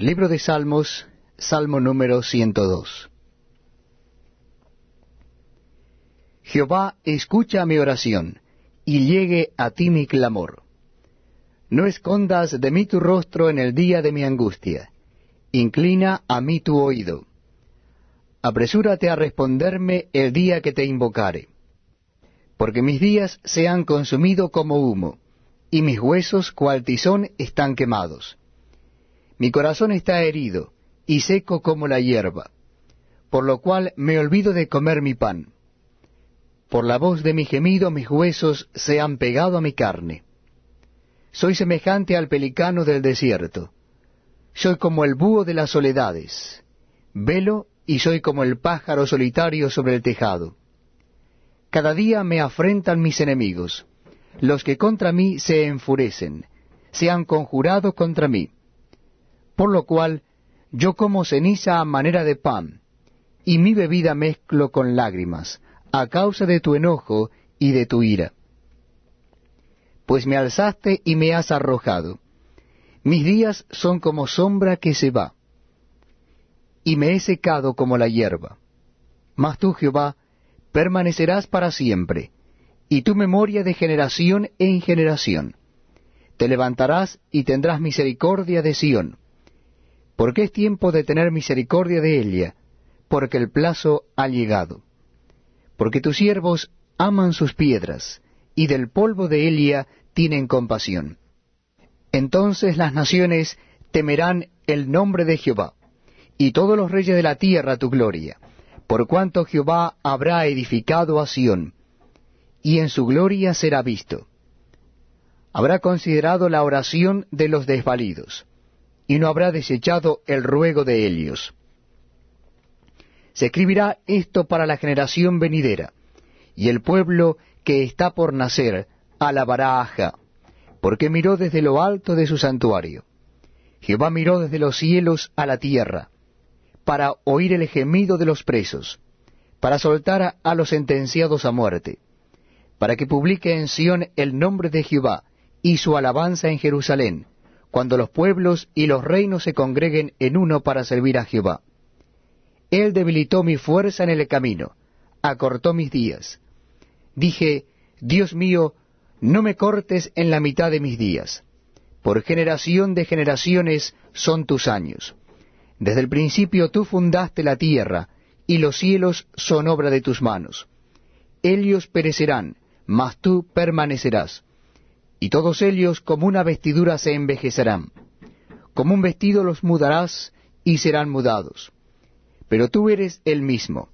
Libro de Salmos, Salmo número 102. Jehová, escucha mi oración, y llegue a ti mi clamor. No escondas de mí tu rostro en el día de mi angustia. Inclina a mí tu oído. Apresúrate a responderme el día que te invocare. Porque mis días se han consumido como humo, y mis huesos cual tizón están quemados. Mi corazón está herido, y seco como la hierba, por lo cual me olvido de comer mi pan. Por la voz de mi gemido mis huesos se han pegado a mi carne. Soy semejante al pelicano del desierto. Soy como el búho de las soledades. Velo y soy como el pájaro solitario sobre el tejado. Cada día me afrentan mis enemigos. Los que contra mí se enfurecen, se han conjurado contra mí. Por lo cual yo como ceniza a manera de pan, y mi bebida mezclo con lágrimas, a causa de tu enojo y de tu ira. Pues me alzaste y me has arrojado. Mis días son como sombra que se va, y me he secado como la hierba. Mas tú, Jehová, permanecerás para siempre, y tu memoria de generación en generación. Te levantarás y tendrás misericordia de Sión porque es tiempo de tener misericordia de ella, porque el plazo ha llegado. Porque tus siervos aman sus piedras, y del polvo de Elia tienen compasión. Entonces las naciones temerán el nombre de Jehová, y todos los reyes de la tierra tu gloria, por cuanto Jehová habrá edificado a Sión, y en su gloria será visto. Habrá considerado la oración de los desvalidos y no habrá desechado el ruego de ellos. Se escribirá esto para la generación venidera, y el pueblo que está por nacer alabará a Jah, porque miró desde lo alto de su santuario. Jehová miró desde los cielos a la tierra, para oír el gemido de los presos, para soltar a los sentenciados a muerte, para que publique en Sión el nombre de Jehová y su alabanza en Jerusalén, cuando los pueblos y los reinos se congreguen en uno para servir a Jehová. Él debilitó mi fuerza en el camino, acortó mis días. Dije, Dios mío, no me cortes en la mitad de mis días. Por generación de generaciones son tus años. Desde el principio tú fundaste la tierra, y los cielos son obra de tus manos. Ellos perecerán, mas tú permanecerás y todos ellos como una vestidura se envejecerán. Como un vestido los mudarás y serán mudados. Pero tú eres el mismo,